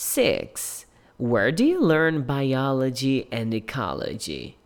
6. Where do you learn biology and ecology?